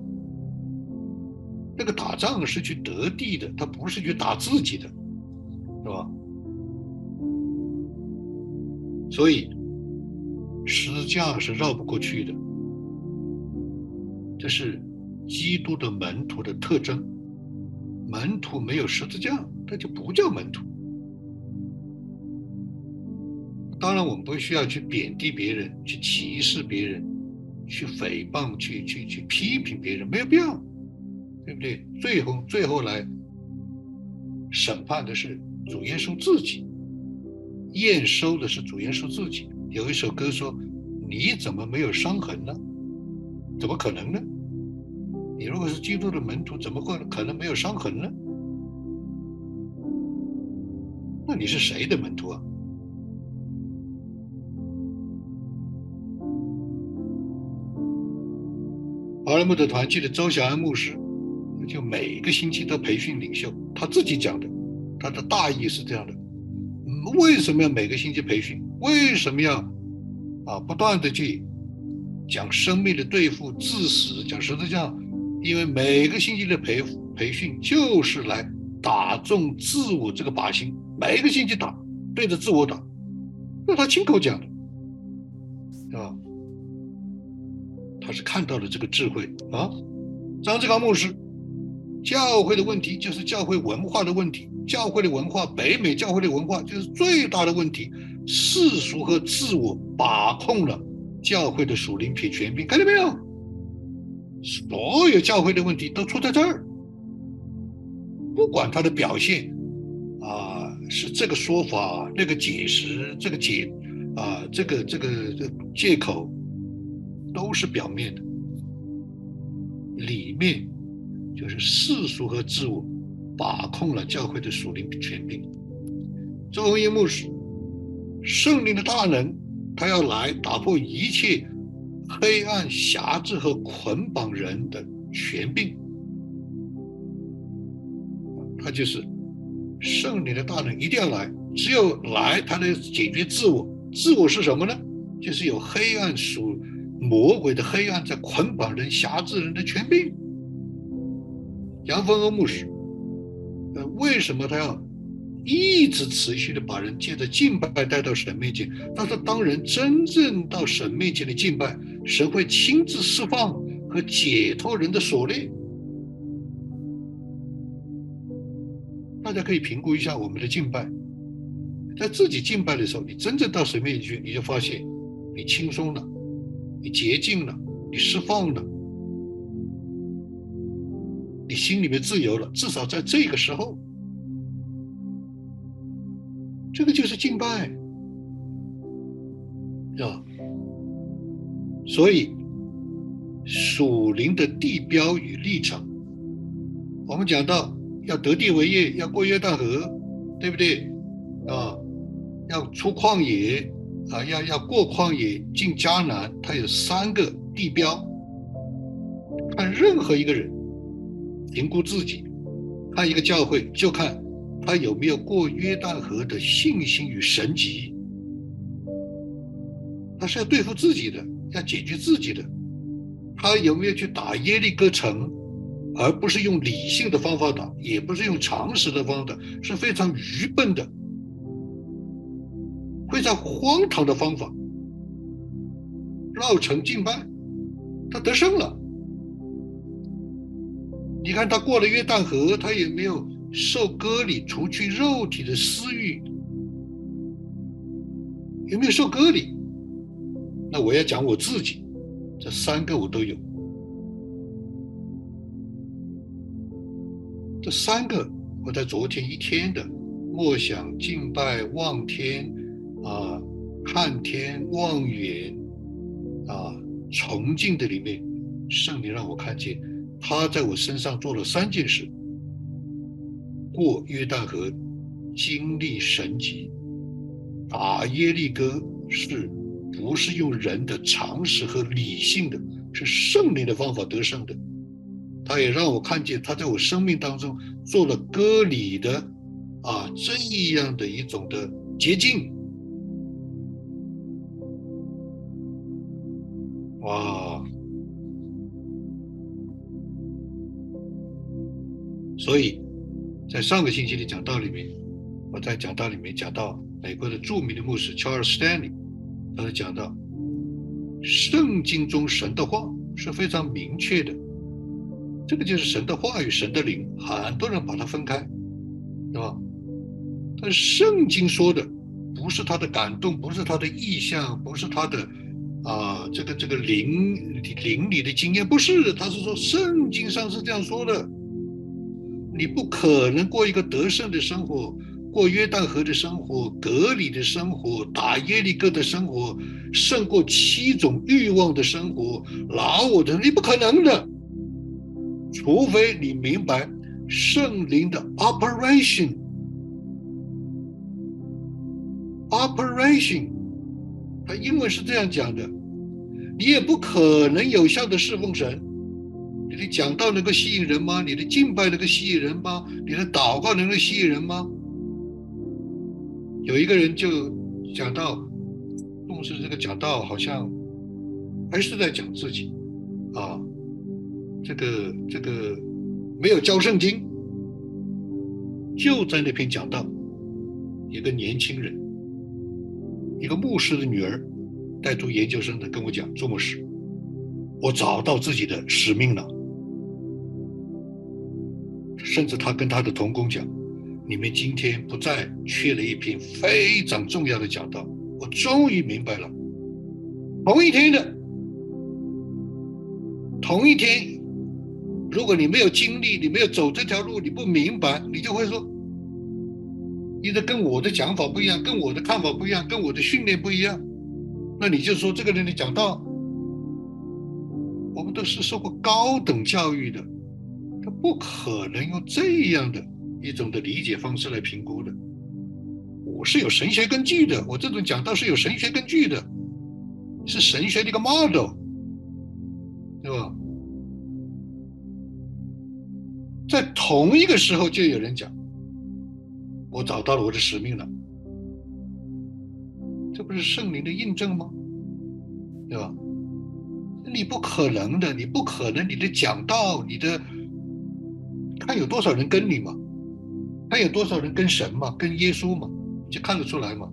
Speaker 1: 那个打仗是去得地的，他不是去打自己的，是吧？所以。十字架是绕不过去的，这是基督的门徒的特征。门徒没有十字架，那就不叫门徒。当然，我们不需要去贬低别人，去歧视别人，去诽谤，去去去批评别人，没有必要，对不对？最后，最后来审判的是主耶稣自己，验收的是主耶稣自己。有一首歌说：“你怎么没有伤痕呢？怎么可能呢？你如果是基督的门徒，怎么会可能没有伤痕呢？那你是谁的门徒啊？”华莱木的团契的周小安牧师，就每个星期都培训领袖，他自己讲的，他的大意是这样的：为什么要每个星期培训？为什么要啊不断的去讲生命的对付、致死、讲十字架？因为每个星期的培培训就是来打中自我这个靶心，每一个星期打，对着自我打，那他亲口讲的，啊，他是看到了这个智慧啊。张志刚牧师，教会的问题就是教会文化的问题，教会的文化，北美教会的文化就是最大的问题。世俗和自我把控了教会的属灵品权柄，看到没有？所有教会的问题都出在这儿。不管他的表现啊，是这个说法、那个解释、这个解啊、这个这个这个借口，都是表面的，里面就是世俗和自我把控了教会的属灵权柄。周鸿祎牧师。圣灵的大能，他要来打破一切黑暗、辖制和捆绑人的权柄。他就是圣灵的大能，一定要来。只有来，他能解决自我。自我是什么呢？就是有黑暗属魔鬼的黑暗在捆绑人、辖制人的权柄。杨峰和牧师，呃，为什么他要？一直持续的把人借着敬拜带到神面前，但是当人真正到神面前的敬拜，神会亲自释放和解脱人的锁链。大家可以评估一下我们的敬拜，在自己敬拜的时候，你真正到神面前去，你就发现你轻松了，你洁净了，你释放了，你心里面自由了。至少在这个时候。这个就是敬拜，啊，所以属灵的地标与立场，我们讲到要得地为业，要过约旦河，对不对？啊，要出旷野，啊，要要过旷野进迦南，它有三个地标。看任何一个人评估自己，看一个教会，就看。他有没有过约旦河的信心与神迹？他是要对付自己的，要解决自己的。他有没有去打耶利哥城，而不是用理性的方法打，也不是用常识的方法，是非常愚笨的、非常荒唐的方法，绕城进拜，他得胜了。你看他过了约旦河，他也没有。受割礼，除去肉体的私欲，有没有受割礼？那我要讲我自己，这三个我都有。这三个我在昨天一天的默想、敬拜、望天啊、看天、望远啊、崇敬的里面，圣灵让我看见，他在我身上做了三件事。过约旦河，经历神迹，打耶利哥是不是用人的常识和理性的，是圣灵的方法得胜的。他也让我看见，他在我生命当中做了割礼的啊这样的一种的捷径。哇！所以在上个星期的讲道里面，我在讲道里面讲到美国的著名的牧师 Charles Stanley，他讲到圣经中神的话是非常明确的。这个就是神的话与，神的灵，很多人把它分开，对吧？但圣经说的不是他的感动，不是他的意向，不是他的啊，这个这个灵灵里的经验，不是，他是说圣经上是这样说的。你不可能过一个得胜的生活，过约旦河的生活，隔离的生活，打耶利哥的生活，胜过七种欲望的生活，老我的，你不可能的。除非你明白圣灵的 operation，operation，它英文是这样讲的，你也不可能有效的侍奉神。你的讲道能够吸引人吗？你的敬拜能够吸引人吗？你的祷告能够吸引人吗？有一个人就讲到，重视这个讲道，好像还是在讲自己啊。这个这个没有教圣经，就在那篇讲道，一个年轻人，一个牧师的女儿，带读研究生的跟我讲，做牧师，我找到自己的使命了。甚至他跟他的同工讲，你们今天不再缺了一篇非常重要的讲道，我终于明白了，同一天的，同一天。如果你没有经历，你没有走这条路，你不明白，你就会说，你的跟我的讲法不一样，跟我的看法不一样，跟我的训练不一样，那你就说这个人的讲道，我们都是受过高等教育的，他不可能用这样的一种的理解方式来评估的。我是有神学根据的，我这种讲道是有神学根据的，是神学的一个 model，对吧？在同一个时候，就有人讲：“我找到了我的使命了。”这不是圣灵的印证吗？对吧？你不可能的，你不可能，你的讲道，你的看有多少人跟你嘛？看有多少人跟神嘛？跟耶稣嘛？你就看得出来嘛？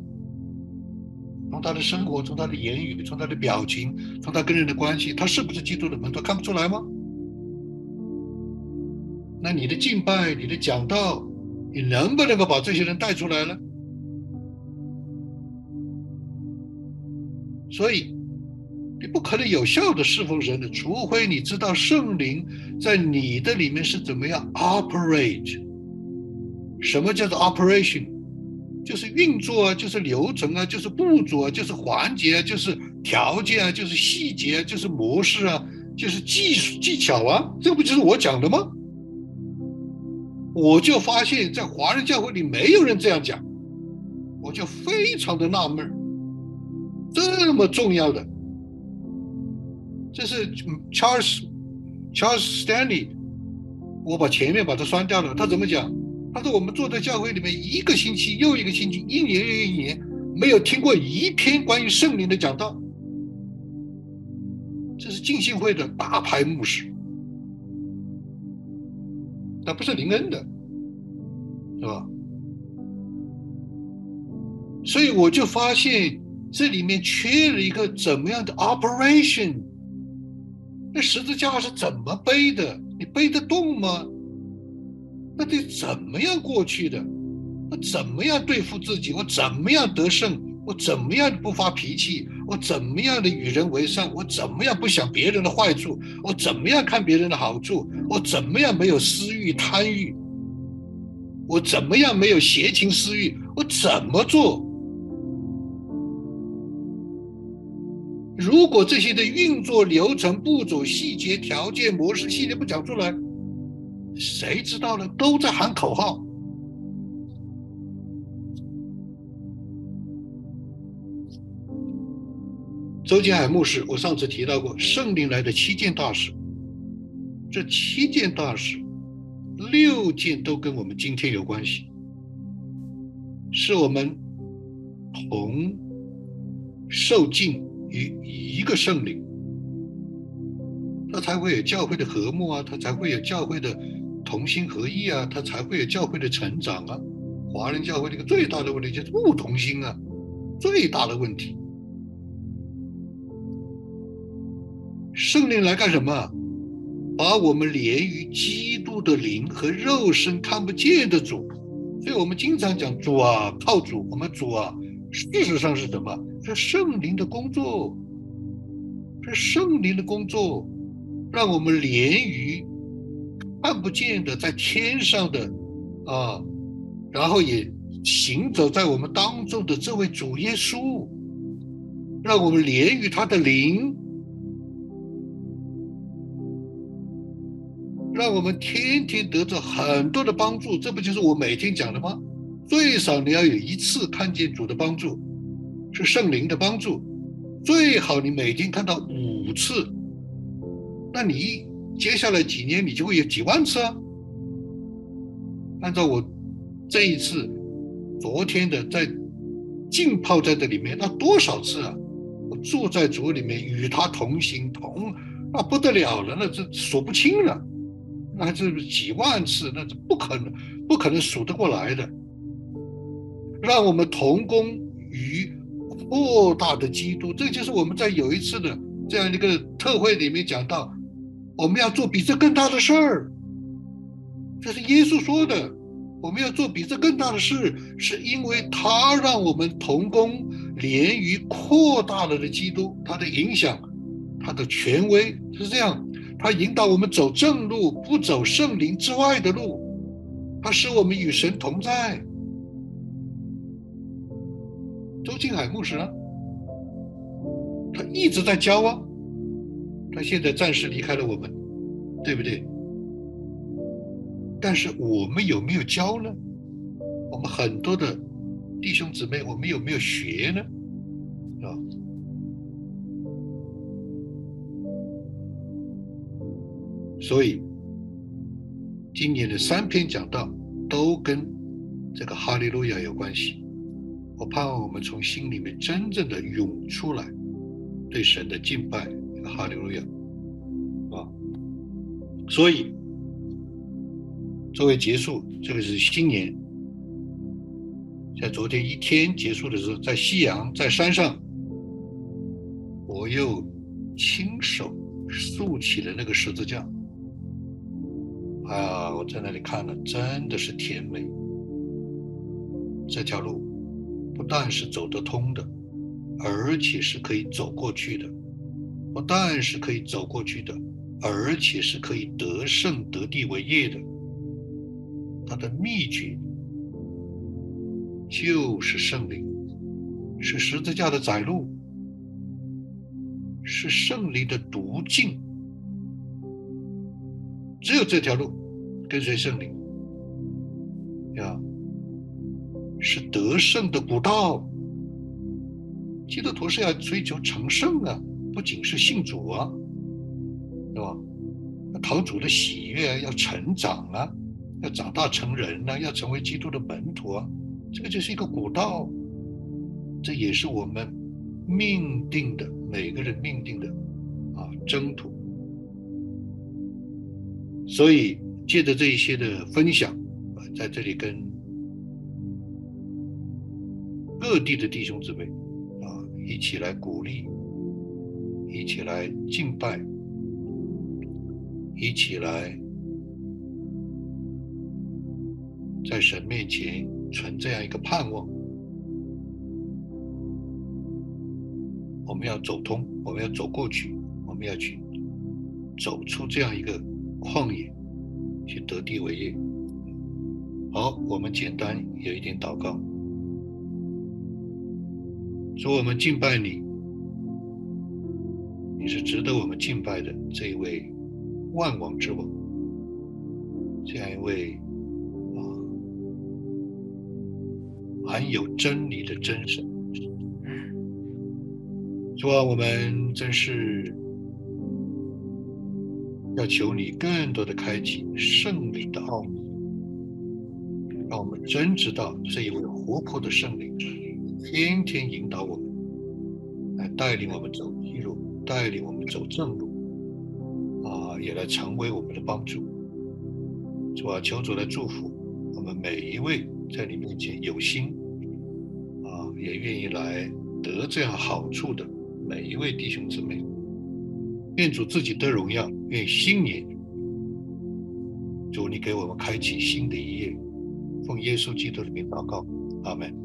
Speaker 1: 从他的生活，从他的言语，从他的表情，从他跟人的关系，他是不是基督的门徒？看不出来吗？那你的敬拜，你的讲道，你能不能够把这些人带出来呢？所以，你不可能有效的侍奉神的，除非你知道圣灵在你的里面是怎么样 operate。什么叫做 operation？就是运作啊，就是流程啊，就是步骤啊，就是环节啊，就是条件啊，就是细节啊，就是模式啊，就是技术技巧啊，这不就是我讲的吗？我就发现，在华人教会里没有人这样讲，我就非常的纳闷这么重要的，这是 Charles Charles Stanley，我把前面把它删掉了。他怎么讲？他说我们坐在教会里面一个星期又一个星期，一年又一年，没有听过一篇关于圣灵的讲道。这是浸信会的大牌牧师。那不是林恩的，是吧？所以我就发现这里面缺了一个怎么样的 operation？那十字架是怎么背的？你背得动吗？那得怎么样过去的？我怎么样对付自己？我怎么样得胜？我怎么样不发脾气？我怎么样的与人为善？我怎么样不想别人的坏处？我怎么样看别人的好处？我怎么样没有私欲贪欲？我怎么样没有邪情私欲？我怎么做？如果这些的运作流程、步骤、细节、条件、模式、系列不讲出来，谁知道呢？都在喊口号。周金海牧师，我上次提到过，圣灵来的七件大事，这七件大事，六件都跟我们今天有关系，是我们同受尽一一个圣灵，那才会有教会的和睦啊，他才会有教会的同心合意啊，他才会有教会的成长啊。华人教会这个最大的问题就是不同心啊，最大的问题。圣灵来干什么？把我们连于基督的灵和肉身看不见的主，所以我们经常讲主啊，靠主，我们主啊，事实上是什么？是圣灵的工作，是圣灵的工作，让我们连于看不见的在天上的啊，然后也行走在我们当中的这位主耶稣，让我们连于他的灵。让我们天天得着很多的帮助，这不就是我每天讲的吗？最少你要有一次看见主的帮助，是圣灵的帮助，最好你每天看到五次，那你接下来几年你就会有几万次啊。按照我这一次昨天的在浸泡在这里面，那多少次啊？我住在主里面与他同行同，那不得了了，那这数不清了。那是几万次，那是不可能，不可能数得过来的。让我们同工于扩大的基督，这就是我们在有一次的这样一个特会里面讲到，我们要做比这更大的事儿。这是耶稣说的，我们要做比这更大的事，是因为他让我们同工连于扩大了的基督，他的影响，他的权威是这样。他引导我们走正路，不走圣灵之外的路。他使我们与神同在。周金海牧师啊，他一直在教啊。他现在暂时离开了我们，对不对？但是我们有没有教呢？我们很多的弟兄姊妹，我们有没有学呢？啊？所以，今年的三篇讲道都跟这个哈利路亚有关系。我盼望我们从心里面真正的涌出来，对神的敬拜，哈利路亚啊！所以，作为结束，这个是新年，在昨天一天结束的时候，在夕阳，在山上，我又亲手竖起了那个十字架。啊！我在那里看了，真的是甜美。这条路不但是走得通的，而且是可以走过去的；不但是可以走过去的，而且是可以得胜得地为业的。它的秘诀就是圣灵，是十字架的窄路，是圣灵的途径。只有这条路，跟随圣灵，呀，是得胜的古道。基督徒是要追求成圣啊，不仅是信主啊，对吧？要讨主的喜悦，要成长啊，要长大成人呢，要成为基督的门徒啊。这个就是一个古道，这也是我们命定的，每个人命定的啊，征途。所以，借着这一些的分享，啊，在这里跟各地的弟兄姊妹，啊，一起来鼓励，一起来敬拜，一起来在神面前存这样一个盼望。我们要走通，我们要走过去，我们要去走出这样一个。旷野去得地为业。好，我们简单有一点祷告，说我们敬拜你，你是值得我们敬拜的这一位万王之王，这样一位啊含有真理的真神。主啊，我们真是要求你更多的开启圣灵的奥秘，让我们真知道这一位活泼的圣灵天天引导我们，来带领我们走一路，带领我们走正路，啊，也来成为我们的帮助。主啊，求主来祝福我们每一位在你面前有心啊，也愿意来得这样好处的。每一位弟兄姊妹，愿主自己得荣耀，愿新年主你给我们开启新的一页，奉耶稣基督的名祷告，阿门。